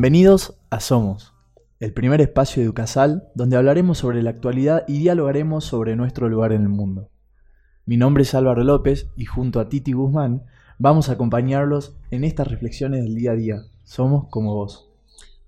Bienvenidos a Somos, el primer espacio de Ucasal donde hablaremos sobre la actualidad y dialogaremos sobre nuestro lugar en el mundo. Mi nombre es Álvaro López y junto a Titi Guzmán vamos a acompañarlos en estas reflexiones del día a día. Somos como vos.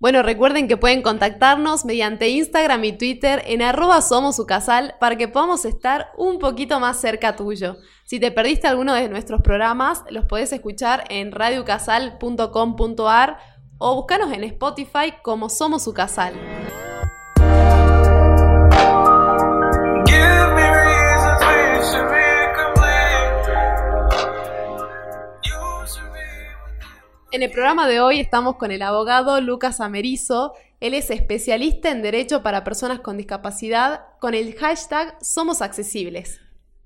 Bueno, recuerden que pueden contactarnos mediante Instagram y Twitter en arroba somosucasal para que podamos estar un poquito más cerca tuyo. Si te perdiste alguno de nuestros programas, los podés escuchar en radiocasal.com.ar o búscanos en Spotify como Somos su Casal. En el programa de hoy estamos con el abogado Lucas Amerizo. Él es especialista en Derecho para Personas con Discapacidad con el hashtag Somos Accesibles.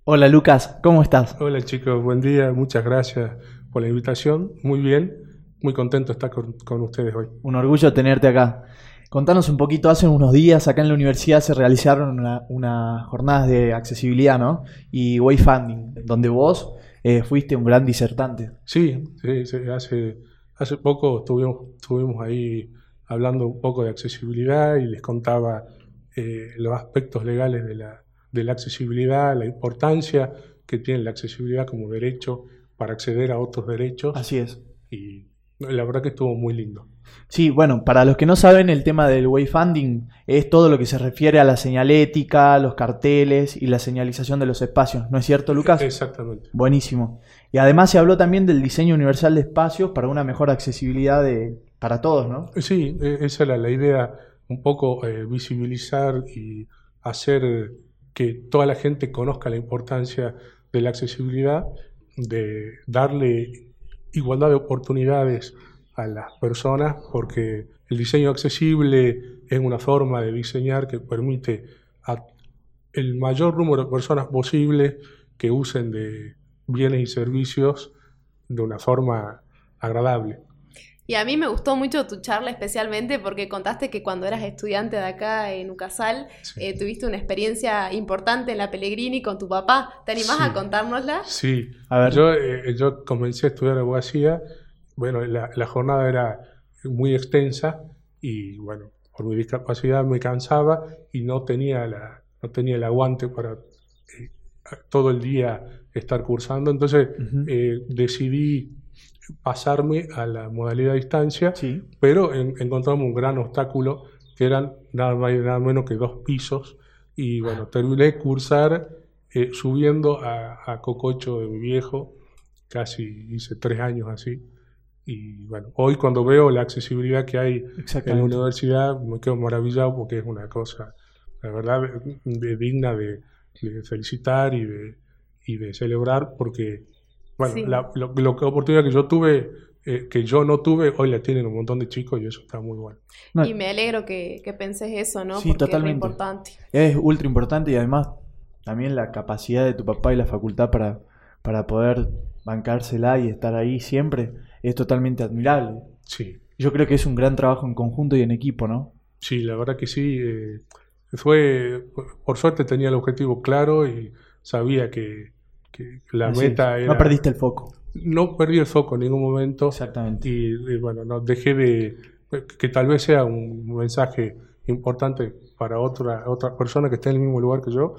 Hola Lucas, ¿cómo estás? Hola chicos, buen día, muchas gracias por la invitación. Muy bien, muy contento de estar con, ustedes hoy. Un orgullo tenerte acá. Contanos un poquito, hace unos días acá en la universidad se realizaron unas jornadas de accesibilidad, ¿no? Y wayfinding, donde vos eh, fuiste un gran disertante. Sí, sí, hace, hace poco estuvimos, estuvimos ahí hablando un poco de accesibilidad y les contaba eh, los aspectos legales de la, de la accesibilidad, la importancia que tiene la accesibilidad como derecho para acceder a otros derechos. Así es. Y la verdad que estuvo muy lindo. Sí, bueno, para los que no saben, el tema del wayfinding es todo lo que se refiere a la señalética, los carteles y la señalización de los espacios, ¿no es cierto, Lucas? Exactamente. Buenísimo. Y además se habló también del diseño universal de espacios para una mejor accesibilidad de, para todos, ¿no? Sí, e, esa era la idea, un poco eh, visibilizar y hacer que toda la gente conozca la importancia de la accesibilidad, de darle igualdad de oportunidades a las personas porque el diseño accesible es una forma de diseñar que permite a el mayor número de personas posible que usen de bienes y servicios de una forma agradable. Y a mí me gustó mucho tu charla especialmente porque contaste que cuando eras estudiante de acá en Ucasal eh, tuviste una experiencia importante en la Pellegrini con tu papá. ¿Te animás a contárnosla? Sí, a ver. Yo, eh, yo comencé a estudiar abogacía, bueno, la, la, jornada era muy extensa y bueno, por mi discapacidad me cansaba y no tenía, la, no tenía el aguante para eh, todo el día estar cursando, entonces decidí pasarme a la modalidad a distancia, pero encontramos un gran obstáculo que eran nada más y nada menos que dos pisos. Y bueno, terminé cursar eh, subiendo a, Cococho de mi viejo, casi hice tres años así. Y bueno, hoy cuando veo la accesibilidad que hay en la universidad, me quedo maravillado porque es una cosa, la verdad, digna de, felicitar y de, y de celebrar porque bueno, la, lo, oportunidad que yo tuve, eh, que yo no tuve, hoy la tienen un montón de chicos y eso está muy bueno. y me alegro que, que penses eso, ¿no? Sí, totalmente. Es importante. Es ultra importante y además también la capacidad de tu papá y la facultad para, para poder bancársela y estar ahí siempre es totalmente admirable. Sí. Yo creo que es un gran trabajo en conjunto y en equipo, ¿no? Sí, la verdad que sí. Eh, fue, por suerte tenía el objetivo claro y sabía que, la meta era... No perdiste el foco. No perdí el foco en ningún momento. Exactamente. Y, bueno, no dejé de... que tal vez sea un mensaje importante para otra, otra persona que esté en el mismo lugar que yo,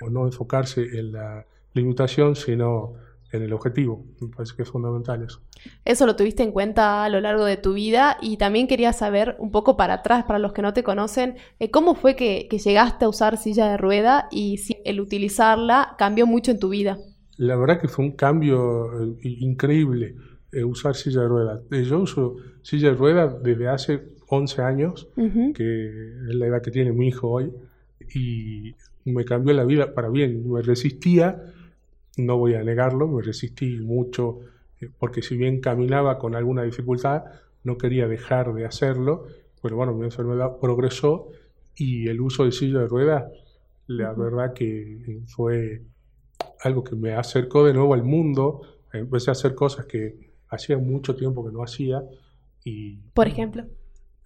o no enfocarse en la limitación, sino en el objetivo. Me parece que es fundamental eso. Eso lo tuviste en cuenta a lo largo de tu vida y también quería saber un poco para atrás, para los que no te conocen, eh, cómo fue que, que, llegaste a usar silla de rueda y si el utilizarla cambió mucho en tu vida. La verdad que fue un cambio eh, increíble eh, usar silla de ruedas. Eh, yo uso silla de ruedas desde hace 11 años, que es la edad que tiene mi hijo hoy, y me cambió la vida para bien. Me resistía no voy a negarlo, me resistí mucho, eh, porque si bien caminaba con alguna dificultad, no quería dejar de hacerlo, pero bueno, mi enfermedad progresó y el uso de silla de ruedas, la verdad que fue algo que me acercó de nuevo al mundo, empecé a hacer cosas que hacía mucho tiempo que no hacía y... Por ejemplo.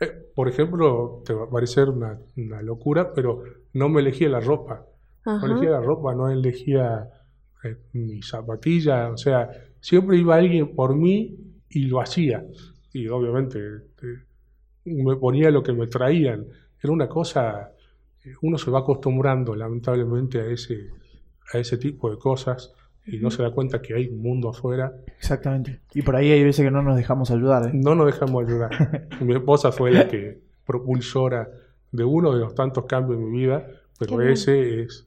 Eh, por ejemplo, te va a parecer una, locura, pero no me elegía la ropa. No elegía la ropa, no elegía eh, mi zapatilla, o sea, siempre iba alguien por mí y lo hacía. Y obviamente me ponía lo que me traían. Era una cosa, uno se va acostumbrando lamentablemente a ese, a ese tipo de cosas y no se da cuenta que hay un mundo afuera. Exactamente. Y por ahí hay veces que no nos dejamos ayudar. ¿eh? No nos dejamos ayudar. mi esposa fue la que propulsora de uno de los tantos cambios en mi vida, pero ese es,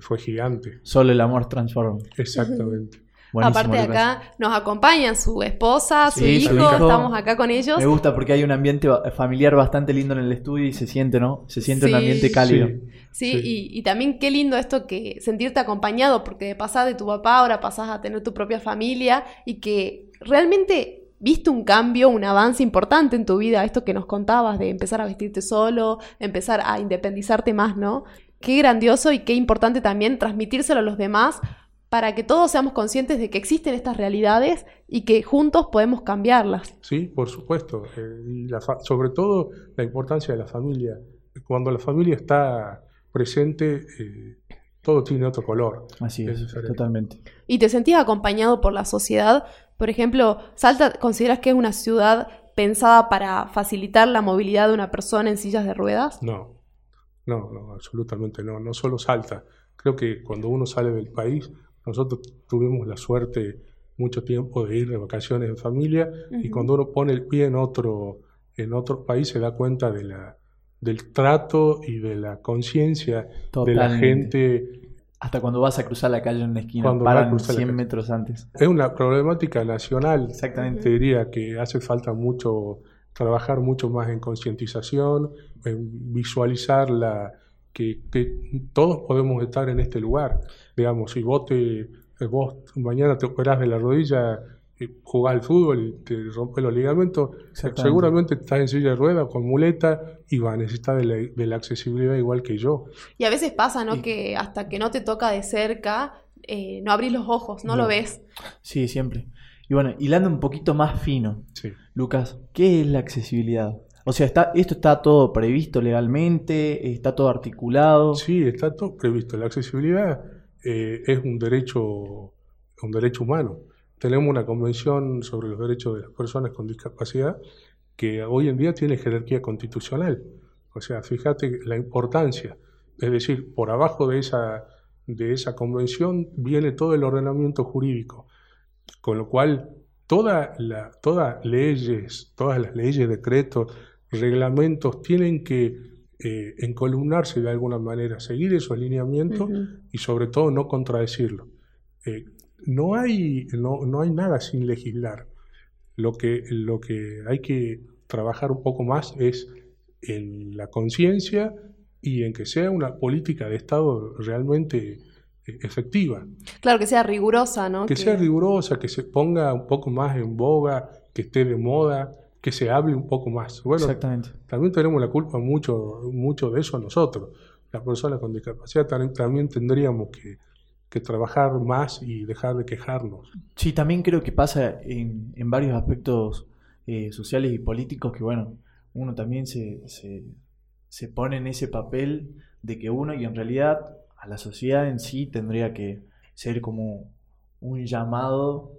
fue gigante. Solo el amor transforma. Exactamente. Aparte de acá nos acompañan su esposa, su, hijo, estamos acá con ellos. Me gusta porque hay un ambiente familiar bastante lindo en el estudio y se siente, ¿no? Se siente un ambiente cálido. Sí, Y, también qué lindo esto que sentirte acompañado, porque de pasar de tu papá ahora pasás a tener tu propia familia y que realmente viste un cambio, un avance importante en tu vida, esto que nos contabas de empezar a vestirte solo, empezar a independizarte más, ¿no? Qué grandioso y qué importante también transmitírselo a los demás para que todos seamos conscientes de que existen estas realidades y que juntos podemos cambiarlas. Sí, por supuesto. Eh, y sobre todo la importancia de la familia. Cuando la familia está presente, eh, todo tiene otro color. Así es, totalmente. ¿Y te sentías acompañado por la sociedad? Por ejemplo, ¿Salta consideras que es una ciudad pensada para facilitar la movilidad de una persona en sillas de ruedas? No, no, no, absolutamente no. No solo Salta. Creo que cuando uno sale del país nosotros tuvimos la suerte mucho tiempo de ir de vacaciones en familia y cuando uno pone el pie en otro, en otro país se da cuenta de la, del trato y de la conciencia de la gente. Hasta cuando vas a cruzar la calle en una esquina, cuando paran 100 metros antes. Es una problemática nacional. Exactamente. Te diría que hace falta mucho trabajar mucho más en concientización, en visualizar la, que, todos podemos estar en este lugar. Digamos, si vos, te, eh, vos mañana te operás de la rodilla, y jugás al fútbol y te rompes los ligamentos, seguramente estás en silla de ruedas con muleta y vas a necesitar de la, accesibilidad igual que yo. Y a veces pasa, ¿no? que hasta que no te toca de cerca, eh, no abrís los ojos, no, lo ves. Sí, siempre. Y bueno, hilando un poquito más fino, Lucas, ¿qué es la accesibilidad? O sea, está, esto está todo previsto legalmente, está todo articulado. Sí, está todo previsto. La accesibilidad eh, es un derecho, un derecho humano. Tenemos una convención sobre los derechos de las personas con discapacidad que hoy en día tiene jerarquía constitucional. O sea, fíjate la importancia. Es decir, por abajo de esa, de esa convención viene todo el ordenamiento jurídico. Con lo cual, toda la, todas leyes, todas las leyes, decretos, reglamentos tienen que eh, encolumnarse de alguna manera, seguir esos lineamientos y sobre todo no contradecirlo. Eh, no, hay, no, no, hay nada sin legislar. Lo que, lo que hay que trabajar un poco más es en la conciencia y en que sea una política de Estado realmente eh, efectiva. Claro, que sea rigurosa, ¿no? Que, que, sea rigurosa, que se ponga un poco más en boga, que esté de moda, que se hable un poco más. Bueno, Exactamente. también tenemos la culpa mucho, mucho de eso nosotros. Las personas con discapacidad también, tendríamos que, trabajar más y dejar de quejarnos. Sí, también creo que pasa en, en varios aspectos eh, sociales y políticos que, bueno, uno también se, se, se pone en ese papel de que uno, y en realidad a la sociedad en sí tendría que ser como un llamado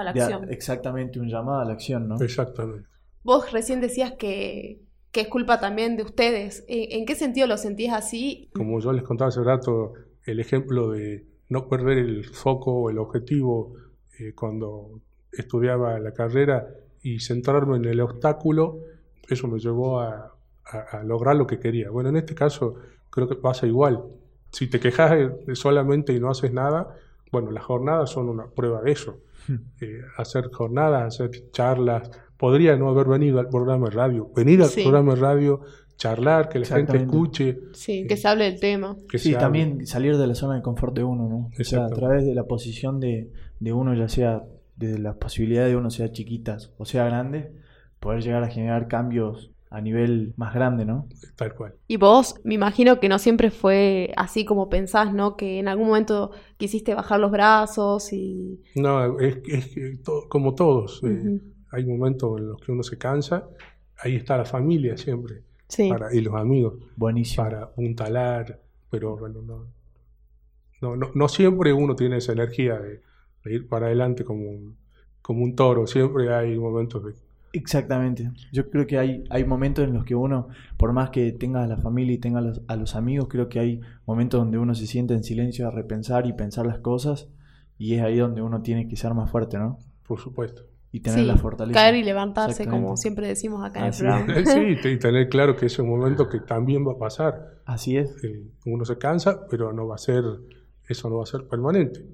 a la acción. exactamente, un llamado a la acción, ¿no? Exactamente. Vos recién decías que, es culpa también de ustedes. ¿En qué sentido lo sentís así? Como yo les contaba hace rato, el ejemplo de no perder el foco o el objetivo eh, cuando estudiaba la carrera y centrarme en el obstáculo, eso me llevó a, lograr lo que quería. Bueno, en este caso creo que pasa igual. Si te quejas solamente y no haces nada, bueno, las jornadas son una prueba de eso. Eh, hacer jornadas, hacer charlas. Podría no haber venido al programa de radio. Venir al programa de radio charlar, que la gente escuche. Sí, que se hable del tema. Que sí, hable. también salir de la zona de confort de uno, ¿no? O sea, a través de la posición de, de uno, ya sea de las posibilidades de uno, sea chiquitas o sea grandes, poder llegar a generar cambios a nivel más grande, ¿no? Tal cual. Y vos, me imagino que no siempre fue así como pensás, ¿no? Que en algún momento quisiste bajar los brazos y... No, es, es que to- como todos. eh, hay momentos en los que uno se cansa. Ahí está la familia siempre. Sí. para- y los amigos. Buenísimo. para apuntalar, pero bueno, no, no, no, no siempre uno tiene esa energía de, de ir para adelante como un, como un toro, siempre hay momentos de... Exactamente. Yo creo que hay, hay momentos en los que uno, por más que tenga a la familia y tenga a los, a los amigos, creo que hay momentos donde uno se siente en silencio a repensar y pensar las cosas y es ahí donde uno tiene que ser más fuerte, ¿no? Por supuesto. Y tener Sí, la fortaleza. caer y levantarse, como siempre decimos acá en el programa. Sí, y tener claro que ese es un momento que también va a pasar. Así es. Eh, uno se cansa, pero no va a ser, eso no va a ser permanente.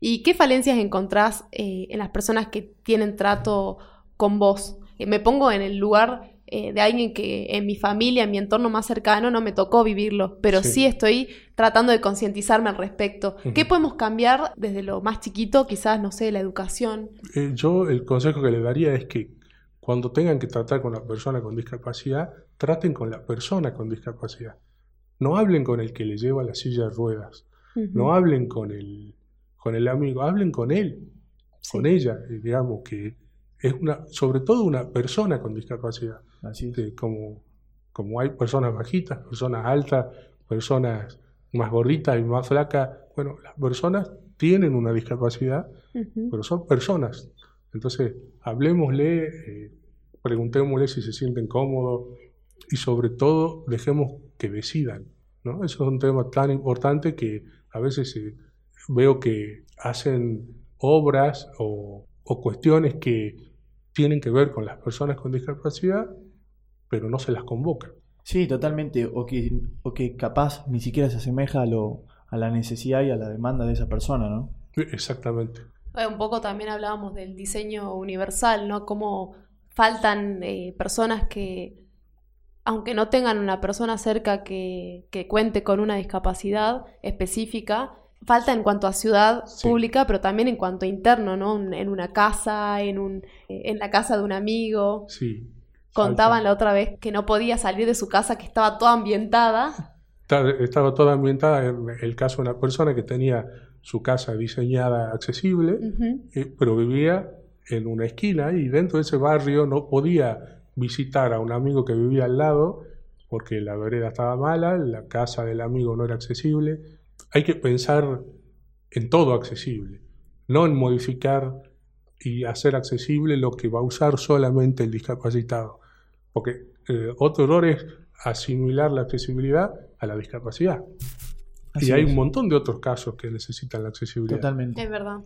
¿Y qué falencias encontrás eh, en las personas que tienen trato con vos? Eh, me pongo en el lugar eh, de alguien que en mi familia, en mi entorno más cercano, no me tocó vivirlo, pero sí, Sí. estoy tratando de concientizarme al respecto. ¿Qué podemos cambiar desde lo más chiquito? Quizás, no sé, la educación. Eh, yo el consejo que le daría es que cuando tengan que tratar con la persona con discapacidad, traten con la persona con discapacidad. No hablen con el que le lleva la silla de ruedas. No hablen con el, con el amigo, hablen con él, Sí. con ella, digamos que es una, sobre todo una persona con discapacidad. Así es. Eh, como, como hay personas bajitas, personas altas, personas más gorditas y más flacas, bueno, las personas tienen una discapacidad, Ujú. pero son personas. Entonces, hablemosle, eh, preguntémosle si se sienten cómodos y sobre todo dejemos que decidan. ¿no? Eso es un tema tan importante que a veces eh, veo que hacen obras o, o cuestiones que tienen que ver con las personas con discapacidad, pero no se las convoca. Sí, totalmente. O que, o que capaz ni siquiera se asemeja a, lo, a la necesidad y a la demanda de esa persona, ¿no? Exactamente. Eh, Un poco también hablábamos del diseño universal, ¿no? Cómo faltan eh, personas que, aunque no tengan una persona cerca que, que cuente con una discapacidad específica, falta en cuanto a ciudad Sí. pública, pero también en cuanto a interno, ¿no? En, una casa, en, un, en la casa de un amigo. Sí. Contaban falta- la otra vez que no podía salir de su casa, que estaba toda ambientada. Estaba toda ambientada en el caso de una persona que tenía su casa diseñada accesible, eh, pero vivía en una esquina y dentro de ese barrio no podía visitar a un amigo que vivía al lado porque la vereda estaba mala, la casa del amigo no era accesible. Hay que pensar en todo accesible, no en modificar y hacer accesible lo que va a usar solamente el discapacitado. Porque eh, otro error es asimilar la accesibilidad a la discapacidad. Así y hay es. un montón de otros casos que necesitan la accesibilidad. Totalmente. Es verdad.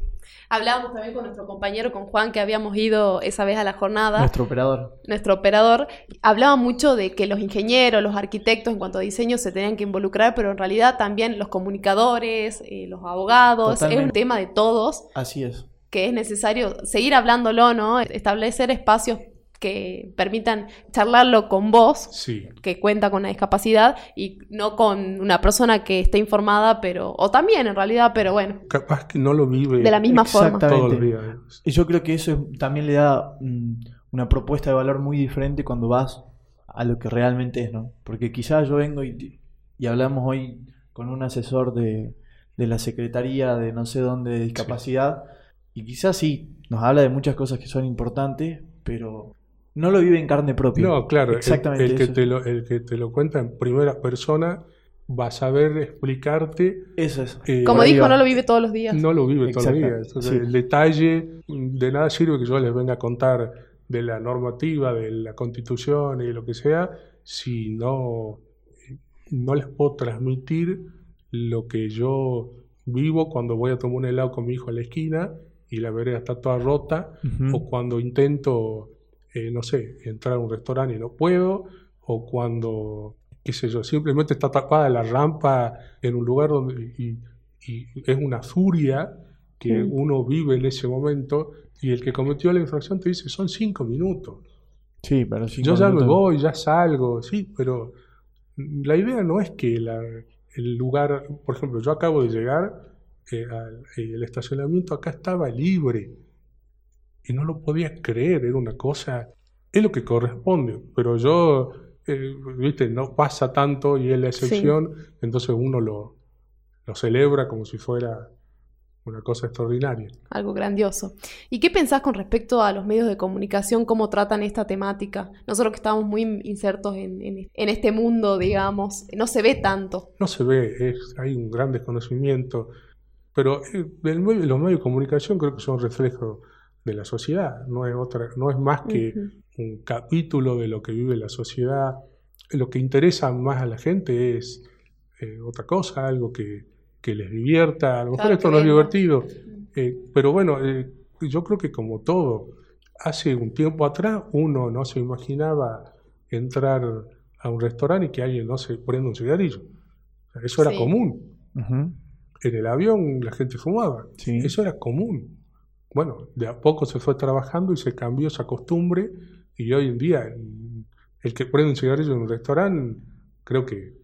Hablábamos también con nuestro compañero, con Juan, que habíamos ido esa vez a la jornada. Nuestro operador. nuestro operador, hablaba mucho de que los ingenieros, los arquitectos en cuanto a diseño se tenían que involucrar, pero en realidad también los comunicadores, eh, los abogados, es un tema de todos Así es. que es necesario seguir hablándolo, ¿no? Establecer espacios que permitan charlarlo con vos, Sí, que cuenta con una discapacidad, y no con una persona que esté informada, pero, o también en realidad, pero bueno, capaz que no lo vive de la misma forma. Exactamente. los días. Y yo creo que eso es- también le da mm, una propuesta de valor muy diferente cuando vas a lo que realmente es, ¿no? Porque quizás yo vengo y, y hablamos hoy con un asesor de, de la Secretaría de no sé dónde de discapacidad y quizás sí, nos habla de muchas cosas que son importantes, pero no lo vive en carne propia. No, claro, Exactamente el, que eso. te lo, el que te lo cuenta en primera persona va a saber explicarte. Eso es. eh, Como dijo, no lo vive todos los días. No lo vive todos los días. Entonces, sí. El detalle, de nada sirve que yo les venga a contar de la normativa, de la constitución y de lo que sea, si no, no les puedo transmitir lo que yo vivo cuando voy a tomar un helado con mi hijo en la esquina y la vereda está toda rota, o cuando intento, eh, no sé, entrar a un restaurante y no puedo, o cuando, qué sé yo, simplemente está tapada la rampa en un lugar donde y, y es una furia que uno vive en ese momento y el que cometió la infracción te dice son cinco minutos. Sí, pero sí. Yo ya me voy, ya salgo, sí, pero la idea no es que la, el lugar, por ejemplo, yo acabo de llegar, eh, al, eh, el estacionamiento acá estaba libre y no lo podía creer, era una cosa, es lo que corresponde, pero yo, eh, viste, no pasa tanto y es la excepción, entonces uno lo, lo celebra como si fuera una cosa extraordinaria. Algo grandioso. ¿Y qué pensás con respecto a los medios de comunicación, cómo tratan esta temática? Nosotros que estamos muy insertos en, en, este mundo, digamos, no se ve tanto. No se ve, es, hay un gran desconocimiento, pero eh, el medio, los medios de comunicación creo que son reflejo de la sociedad, no es, otra, no es más que un capítulo de lo que vive la sociedad. Lo que interesa más a la gente es eh, otra cosa, algo que que les divierta. A lo mejor esto no es divertido, eh, pero bueno, eh, yo creo que como todo, hace un tiempo atrás uno no se imaginaba entrar a un restaurante y que alguien no se prenda un cigarrillo. eso era común. En el avión la gente fumaba. Eso era común. Bueno, de a poco se fue trabajando y se cambió esa costumbre y hoy en día el que prende un cigarrillo en un restaurante creo que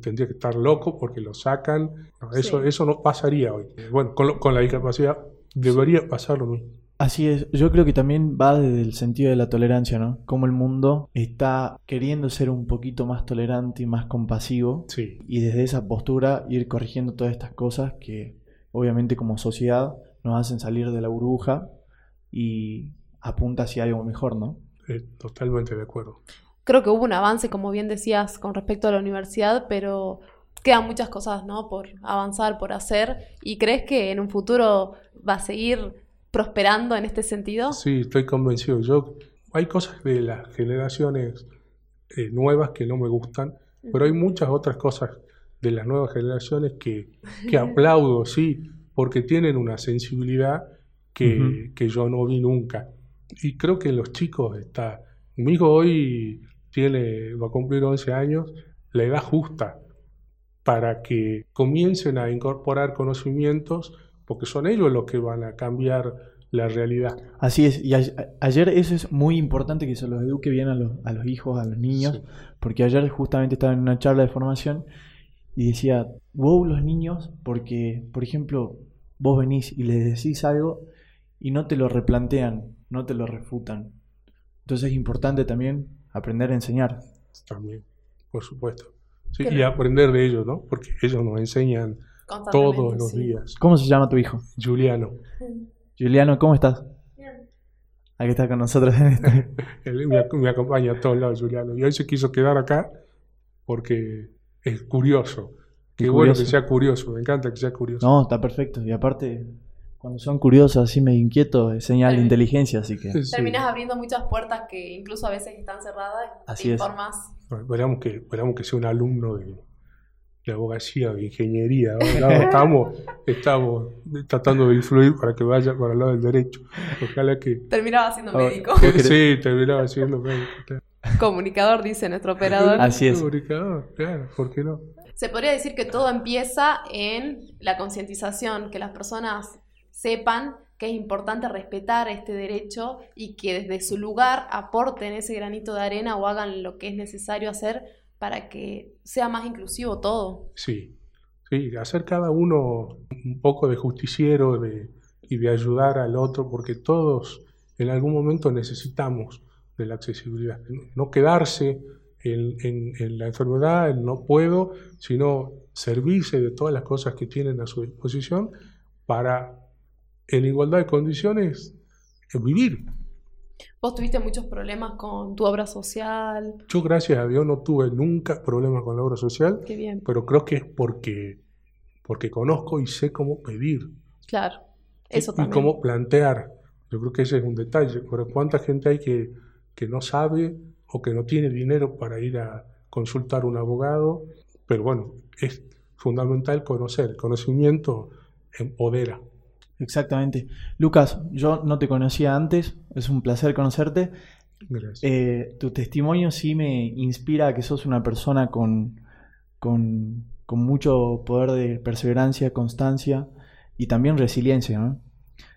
tendría que estar loco porque lo sacan. eso, eso no pasaría hoy. Bueno, con, la discapacidad debería pasar lo mismo. Así es, yo creo que también va desde el sentido de la tolerancia, ¿no? Como el mundo está queriendo ser un poquito más tolerante y más compasivo. Sí. Y desde esa postura ir corrigiendo todas estas cosas que obviamente como sociedad nos hacen salir de la burbuja y apunta hacia algo mejor, ¿no? totalmente de acuerdo creo que hubo un avance, como bien decías, con respecto a la universidad, pero quedan muchas cosas, ¿no? Por avanzar, por hacer. ¿Y crees que en un futuro va a seguir prosperando en este sentido? Sí, estoy convencido. Yo hay cosas de las generaciones eh, nuevas que no me gustan, pero hay muchas otras cosas de las nuevas generaciones que, que aplaudo, sí, porque tienen una sensibilidad que, que yo no vi nunca. Y creo que los chicos está. Mi hijo hoy tiene, va a cumplir 11 años, la edad justa para que comiencen a incorporar conocimientos, porque son ellos los que van a cambiar la realidad. Así es, y ayer eso es muy importante que se los eduque bien a los, a los hijos, a los niños, porque ayer justamente estaba en una charla de formación y decía, wow los niños, porque, por ejemplo, vos venís y les decís algo y no te lo replantean, no te lo refutan. Entonces es importante también aprender a enseñar. También, por supuesto. y aprender de ellos, ¿no? Porque ellos nos enseñan todos los días. ¿Cómo se llama tu hijo? Juliano. Juliano, ¿cómo estás? Bien. Aquí está con nosotros. Él me, acompaña a todos lados, Juliano. Y hoy se quiso quedar acá porque es curioso. Qué bueno que sea curioso, me encanta que sea curioso. No, está perfecto. Y aparte, cuando son curiosos, así me inquieto, es señal de inteligencia, así que... Terminas abriendo muchas puertas que incluso a veces están cerradas así te informas. esperamos, que, esperamos que sea un alumno de, de abogacía, de ingeniería. estamos, estamos tratando de influir para que vaya para el lado del derecho. Ojalá que... Terminaba siendo médico. sí, terminaba siendo médico. Comunicador, dice nuestro operador. Así es. Comunicador, claro, ¿por qué no? Se podría decir que todo empieza en la concientización, que las personas sepan que es importante respetar este derecho y que desde su lugar aporten ese granito de arena o hagan lo que es necesario hacer para que sea más inclusivo todo. Sí, sí, hacer cada uno un poco de justiciero y de ayudar al otro, porque todos en algún momento necesitamos de la accesibilidad. No quedarse en, en la enfermedad, en no puedo, sino servirse de todas las cosas que tienen a su disposición para en igualdad de condiciones vivir. ¿Vos tuviste muchos problemas con tu obra social? Yo, gracias a Dios, no tuve nunca problemas con la obra social. Qué bien. Pero creo que es porque, porque conozco y sé cómo pedir. Claro, eso también. Y cómo plantear. Yo creo que ese es un detalle. Pero ¿cuánta gente hay que, que no sabe o que no tiene dinero para ir a consultar un abogado? Pero bueno, es fundamental conocer. El conocimiento empodera. Exactamente. Lucas, yo no te conocía antes, es un placer conocerte. Gracias. Eh, tu testimonio sí me inspira a que sos una persona con, con, mucho poder de perseverancia, constancia y también resiliencia.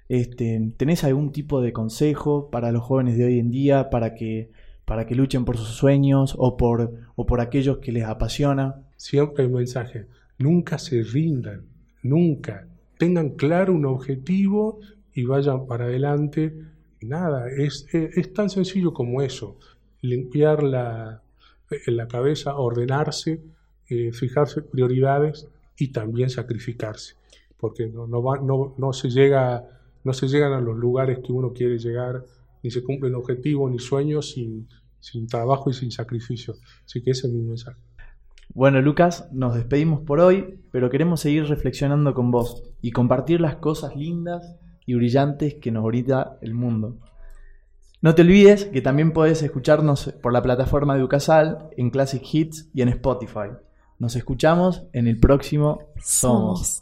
Este, ¿Tenés algún tipo de consejo para los jóvenes de hoy en día para que para que luchen por sus sueños o por, o por aquellos que les apasiona. Siempre el mensaje, nunca se rindan, nunca. Tengan claro un objetivo y vayan para adelante. Nada, es, es, tan sencillo como eso. Limpiar la, la cabeza, ordenarse, eh, fijarse prioridades y también sacrificarse. Porque no, no, va, no, no, se llega, no se llegan a los lugares que uno quiere llegar, ni se cumplen objetivos ni sueños sin, sin trabajo y sin sacrificio. Así que ese es mi mensaje. Bueno, Lucas, nos despedimos por hoy, pero queremos seguir reflexionando con vos y compartir las cosas lindas y brillantes que nos brinda el mundo. No te olvides que también puedes escucharnos por la plataforma de Ucasal, en Classic Hits y en Spotify. Nos escuchamos en el próximo Somos.